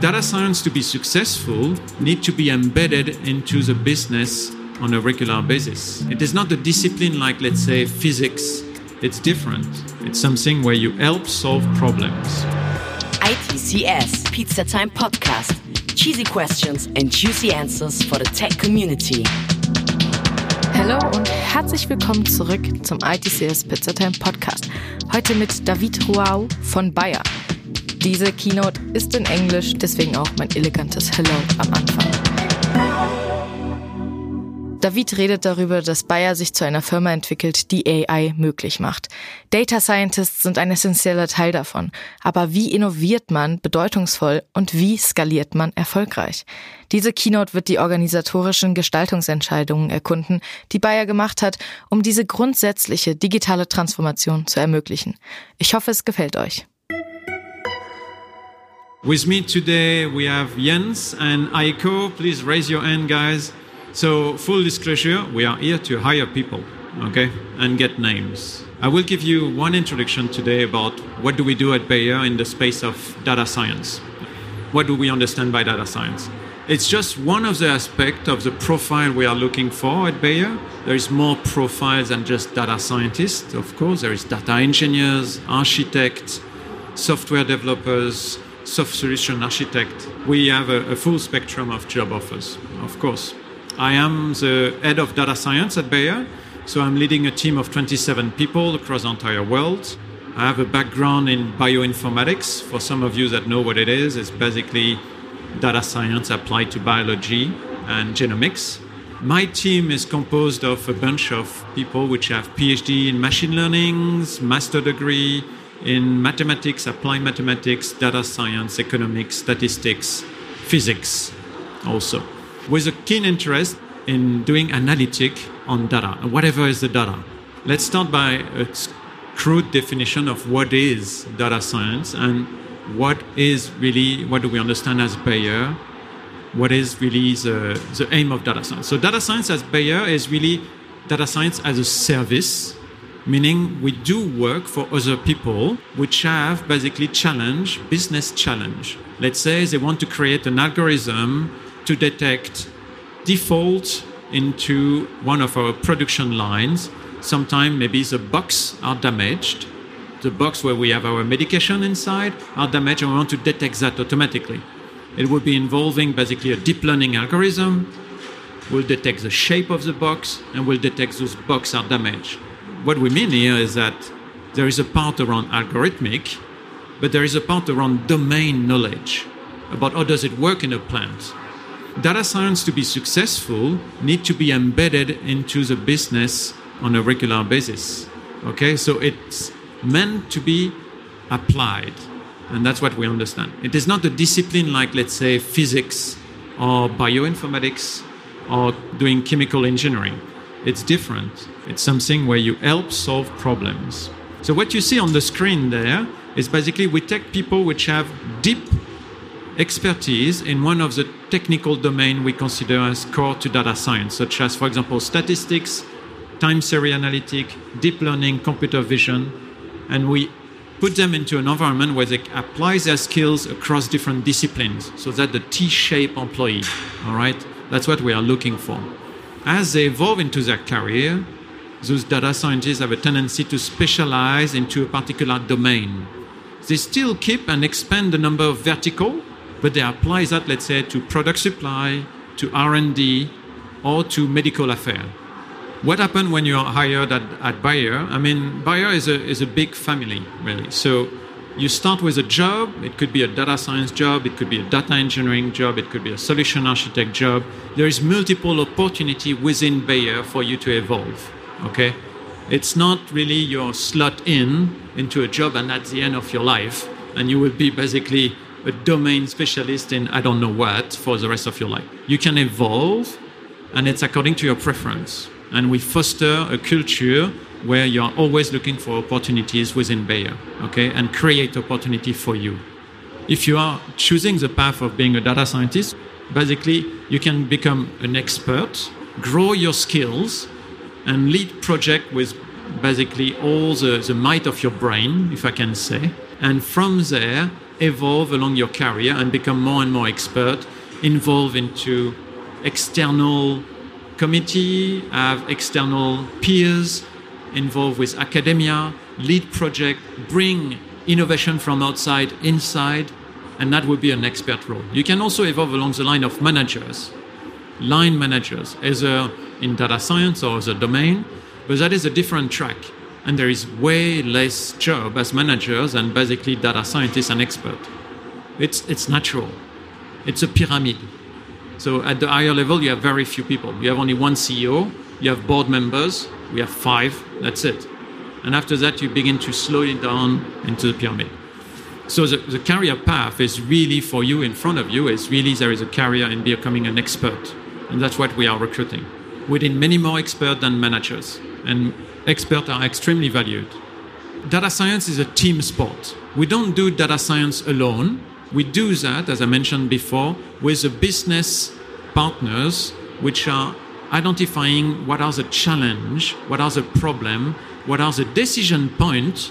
Data science to be successful need to be embedded into the business on a regular basis. It is not a discipline like, let's say, physics. It's different. It's something where you help solve problems. ITCS Pizza Time Podcast. Cheesy questions and juicy answers for the tech community. Hallo und herzlich willkommen zurück zum ITCS Pizza Time Podcast. Heute mit David Ruau von Bayer. Diese Keynote ist in Englisch, deswegen auch mein elegantes Hello am Anfang. David redet darüber, dass Bayer sich zu einer Firma entwickelt, die AI möglich macht. Data Scientists sind ein essentieller Teil davon. Aber wie innoviert man bedeutungsvoll und wie skaliert man erfolgreich? Diese Keynote wird die organisatorischen Gestaltungsentscheidungen erkunden, die Bayer gemacht hat, um diese grundsätzliche digitale Transformation zu ermöglichen. Ich hoffe, es gefällt euch. With me today we have Jens and Aiko. Please raise your hand, guys. So, full disclosure, we are here to hire people, okay, and get names. I will give you one introduction today about what do we do at Bayer in the space of data science. What do we understand by data science? It's just one of the aspects of the profile we are looking for at Bayer. There is more profiles than just data scientists, of course. There is data engineers, architects, software developers, soft solution architect. We have a, a full spectrum of job offers, of course. I am the head of data science at Bayer, so I'm leading a team of 27 people across the entire world. I have a background in bioinformatics. For some of you that know what it is, it's basically data science applied to biology and genomics. My team is composed of a bunch of people which have PhD in machine learning, master degree in mathematics, applied mathematics, data science, economics, statistics, physics also with a keen interest in doing analytic on data, whatever is the data. Let's start by a crude definition of what is data science and what is really, what do we understand as Bayer? What is really the, the aim of data science? So, data science as Bayer is really data science as a service, meaning we do work for other people which have basically challenge, business challenge. Let's say they want to create an algorithm to detect default into one of our production lines. Sometimes maybe the box are damaged. The box where we have our medication inside are damaged and we want to detect that automatically. It would be involving basically a deep learning algorithm. We'll detect the shape of the box and we'll detect those boxes are damaged. What we mean here is that there is a part around algorithmic, but there is a part around domain knowledge about how does it work in a plant. Data science to be successful need to be embedded into the business on a regular basis okay? So it's meant to be applied and that's what we understand. It is not a discipline like let's say physics or bioinformatics or doing chemical engineering it's different. It's something where you help solve problems. So what you see on the screen there is basically we take people which have deep expertise in one of the technical domain we consider as core to data science, such as, for example, statistics, time series analytic, deep learning, computer vision, and we put them into an environment where they apply their skills across different disciplines, so that the T-shaped employee, all right, that's what we are looking for. As they evolve into their career, those data scientists have a tendency to specialize into a particular domain. They still keep and expand the number of vertical but they apply that, let's say, to product supply, to R&D, or to medical affair. What happened when you are hired at, at Bayer? I mean, Bayer is a, is a big family, really. So you start with a job. It could be a data science job. It could be a data engineering job. It could be a solution architect job. There is multiple opportunity within Bayer for you to evolve. Okay, it's not really your slot in into a job and at the end of your life, and you will be basically a domain specialist in I don't know what for the rest of your life. You can evolve, and it's according to your preference. And we foster a culture where you are always looking for opportunities within Bayer, okay, and create opportunity for you. If you are choosing the path of being a data scientist, basically you can become an expert, grow your skills, and lead project with basically all the, the might of your brain, if I can say. And from there, evolve along your career and become more and more expert, involve into external committee, have external peers, involved with academia, lead project, bring innovation from outside inside, and that would be an expert role. You can also evolve along the line of managers, line managers, either in data science or the domain, but that is a different track. And there is way less job as managers and basically data scientists and expert. It's, it's natural. It's a pyramid. So at the higher level, you have very few people. You have only one CEO, you have board members, we have five, that's it. And after that, you begin to slow it down into the pyramid. So the, the career path is really for you in front of you, is really there is a career in becoming an expert. And that's what we are recruiting. Within many more experts than managers. And experts are extremely valued. Data science is a team sport. We don't do data science alone. We do that, as I mentioned before, with the business partners, which are identifying what are the challenge, what are the problem, what are the decision points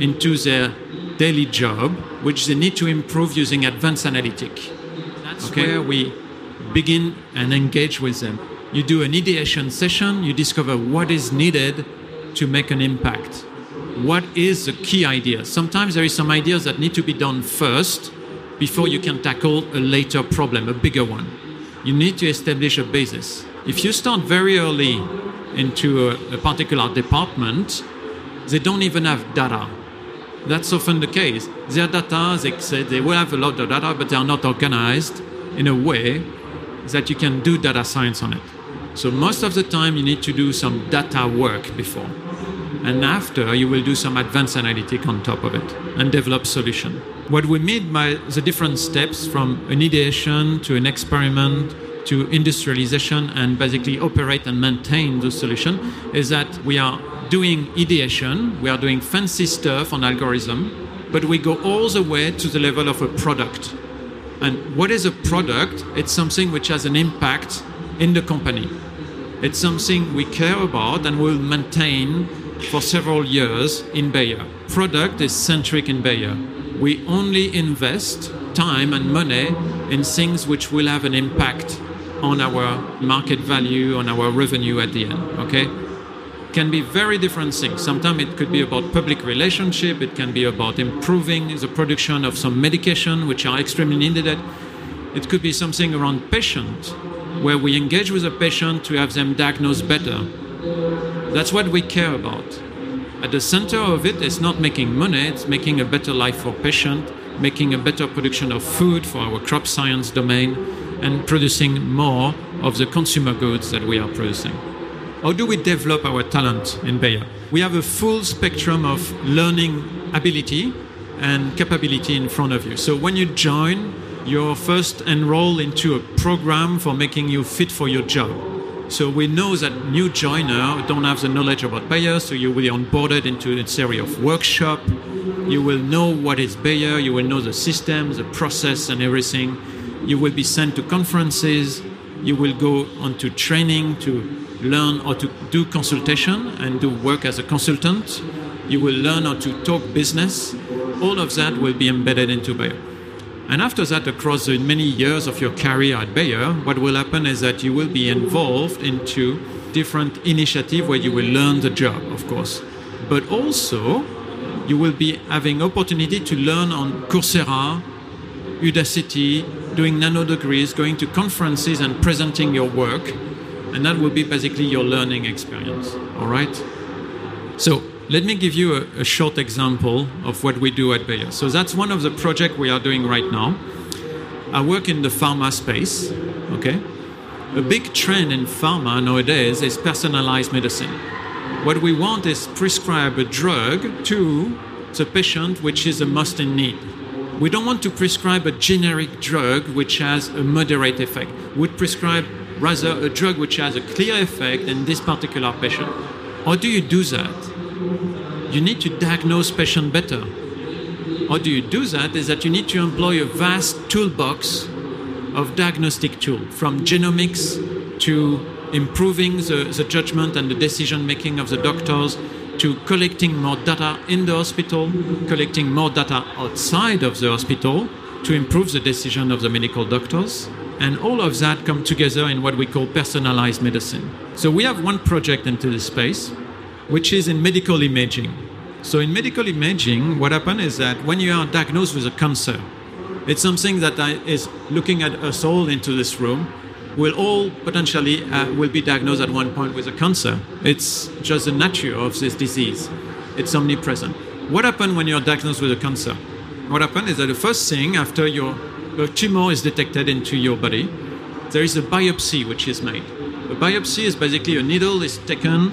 into their daily job, which they need to improve using advanced analytic. That's okay. where we begin and engage with them. You do an ideation session, you discover what is needed to make an impact. What is the key idea? Sometimes there is some ideas that need to be done first before you can tackle a later problem, a bigger one. You need to establish a basis. If you start very early into a, a particular department, they don't even have data. That's often the case. Their data, they say they will have a lot of data, but they are not organized in a way that you can do data science on it. So most of the time, you need to do some data work before. And after, you will do some advanced analytic on top of it and develop solution. What we mean by the different steps from an ideation to an experiment to industrialization and basically operate and maintain the solution is that we are doing ideation, we are doing fancy stuff on algorithm, but we go all the way to the level of a product. And what is a product? It's something which has an impact in the company. It's something we care about and will maintain for several years in Bayer. Product is centric in Bayer. We only invest time and money in things which will have an impact on our market value, on our revenue at the end. Okay? Can be very different things. Sometimes it could be about public relationship, it can be about improving the production of some medication which are extremely needed. It could be something around patient, where we engage with a patient to have them diagnosed better. That's what we care about. At the center of it is not making money, it's making a better life for patient, making a better production of food for our crop science domain, and producing more of the consumer goods that we are producing. How do we develop our talent in Bayer? We have a full spectrum of learning ability and capability in front of you. So when you join, you're first enrolled into a program for making you fit for your job. So we know that new joiner don't have the knowledge about Bayer, so you will be onboarded into a series of workshop. You will know what is Bayer, you will know the system, the process, and everything you will be sent to conferences, you will go on to training to learn how to do consultation and do work as a consultant. You will learn how to talk business. All of that will be embedded into Bayer. And after that, across the many years of your career at Bayer, what will happen is that you will be involved into different initiatives where you will learn the job, of course. But also, you will be having opportunity to learn on Coursera, Udacity, doing nano degrees, going to conferences and presenting your work. And that will be basically your learning experience. All right? So let me give you a, a short example of what we do at Bayer. So that's one of the projects we are doing right now. I work in the pharma space. Okay? A big trend in pharma nowadays is personalized medicine. What we want is prescribe a drug to the patient which is a must in need. We don't want to prescribe a generic drug which has a moderate effect. We would prescribe rather a drug which has a clear effect in this particular patient. How do you do that? You need to diagnose patient better. How do you do that? Is that you need to employ a vast toolbox of diagnostic tool, from genomics to improving the, the judgment and the decision making of the doctors to collecting more data in the hospital, collecting more data outside of the hospital to improve the decision of the medical doctors. And all of that come together in what we call personalized medicine. So we have one project into this space, which is in medical imaging. So in medical imaging, what happens is that when you are diagnosed with a cancer, it's something that is looking at us all into this room. We'll all potentially uh, will be diagnosed at one point with a cancer. It's just the nature of this disease. It's omnipresent. What happens when you're diagnosed with a cancer? What happens is that the first thing after your, your tumor is detected into your body, there is a biopsy which is made. A biopsy is basically a needle is taken,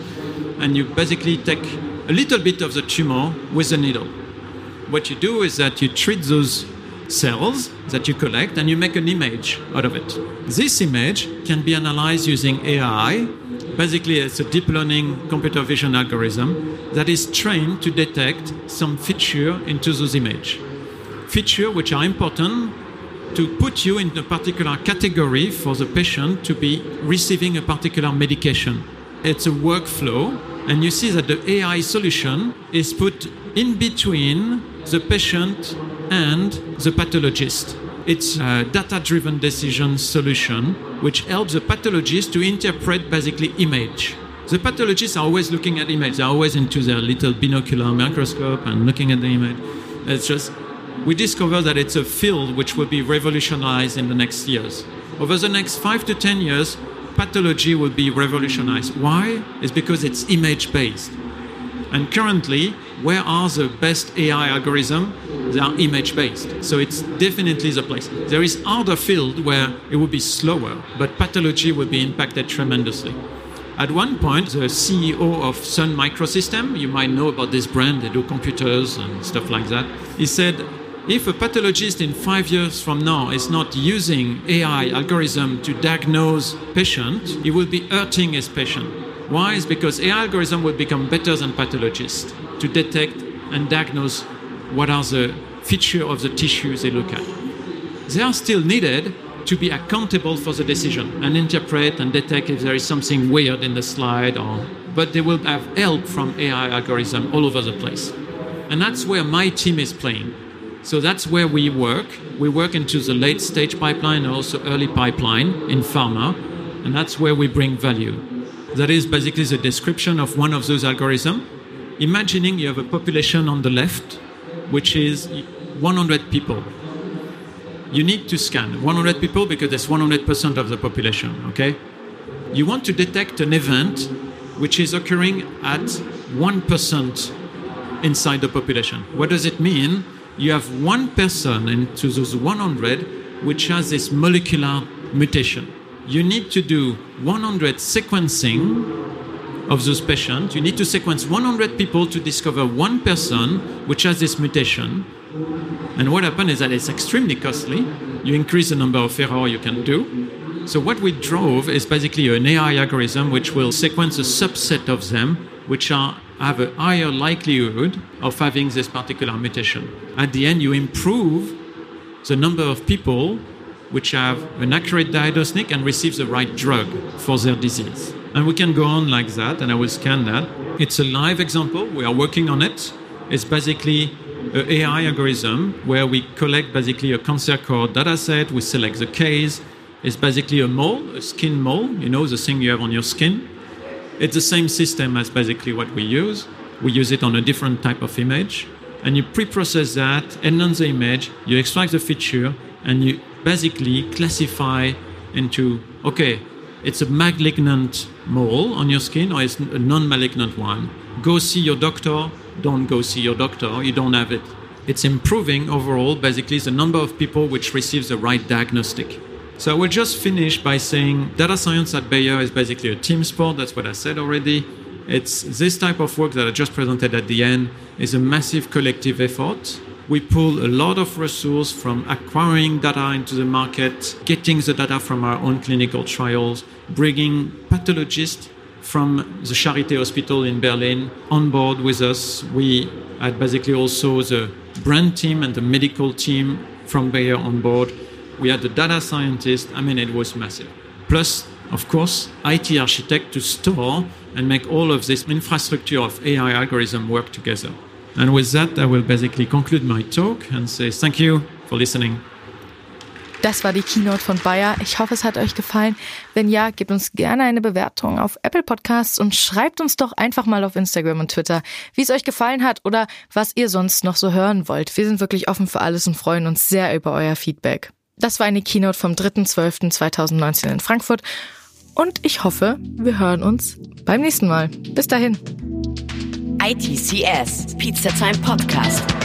and you basically take a little bit of the tumor with the needle. What you do is that you treat those cells that you collect and you make an image out of it. This image can be analyzed using AI. Basically, it's a deep learning computer vision algorithm that is trained to detect some feature into those image. Feature which are important to put you in a particular category for the patient to be receiving a particular medication. It's a workflow, and you see that the AI solution is put in between the patient and the pathologist. It's a data driven decision solution which helps the pathologist to interpret basically image. The pathologists are always looking at image, they're always into their little binocular microscope and looking at the image. It's just, we discover that it's a field which will be revolutionized in the next years. Over the next five to 10 years, pathology will be revolutionized. Why? It's because it's image based. And currently, where are the best AI algorithms? They are image based. So it's definitely the place. There is other field where it would be slower, but pathology will be impacted tremendously. At one point, the CEO of Sun Microsystem, you might know about this brand, they do computers and stuff like that, he said, if a pathologist in five years from now is not using AI algorithm to diagnose patient, he will be hurting his patient why? Is because AI algorithm will become better than pathologists to detect and diagnose what are the features of the tissues they look at. They are still needed to be accountable for the decision and interpret and detect if there is something weird in the slide or but they will have help from AI algorithm all over the place. And that's where my team is playing. So that's where we work. We work into the late stage pipeline and also early pipeline in pharma, and that's where we bring value. That is basically the description of one of those algorithms. Imagining you have a population on the left, which is 100 people. You need to scan 100 people because that's 100% of the population, okay? You want to detect an event which is occurring at 1% inside the population. What does it mean? You have one person into those 100 which has this molecular mutation you need to do 100 sequencing of those patients. You need to sequence 100 people to discover one person which has this mutation. And what happens is that it's extremely costly. You increase the number of errors you can do. So what we drove is basically an AI algorithm which will sequence a subset of them which are have a higher likelihood of having this particular mutation. At the end, you improve the number of people which have an accurate diagnostic and receive the right drug for their disease. And we can go on like that, and I will scan that. It's a live example. We are working on it. It's basically an AI algorithm where we collect basically a cancer core data set. We select the case. It's basically a mole, a skin mole, you know, the thing you have on your skin. It's the same system as basically what we use. We use it on a different type of image. And you pre process that, enhance the image, you extract the feature, and you basically classify into okay, it's a malignant mole on your skin or it's a non malignant one. Go see your doctor, don't go see your doctor, you don't have it. It's improving overall, basically, the number of people which receives the right diagnostic. So I will just finish by saying data science at Bayer is basically a team sport. That's what I said already. It's this type of work that I just presented at the end is a massive collective effort we pull a lot of resources from acquiring data into the market, getting the data from our own clinical trials, bringing pathologists from the Charité Hospital in Berlin on board with us. We had basically also the brand team and the medical team from Bayer on board. We had the data scientist. I mean, it was massive. Plus, of course, IT architect to store and make all of this infrastructure of AI algorithm work together. And with that, I will basically conclude my talk and say thank you for listening. Das war die Keynote von Bayer. Ich hoffe, es hat euch gefallen. Wenn ja, gebt uns gerne eine Bewertung auf Apple Podcasts und schreibt uns doch einfach mal auf Instagram und Twitter, wie es euch gefallen hat oder was ihr sonst noch so hören wollt. Wir sind wirklich offen für alles und freuen uns sehr über euer Feedback. Das war eine Keynote vom 3.12.2019 in Frankfurt und ich hoffe, wir hören uns beim nächsten Mal. Bis dahin. ITCS, Pizza Time Podcast.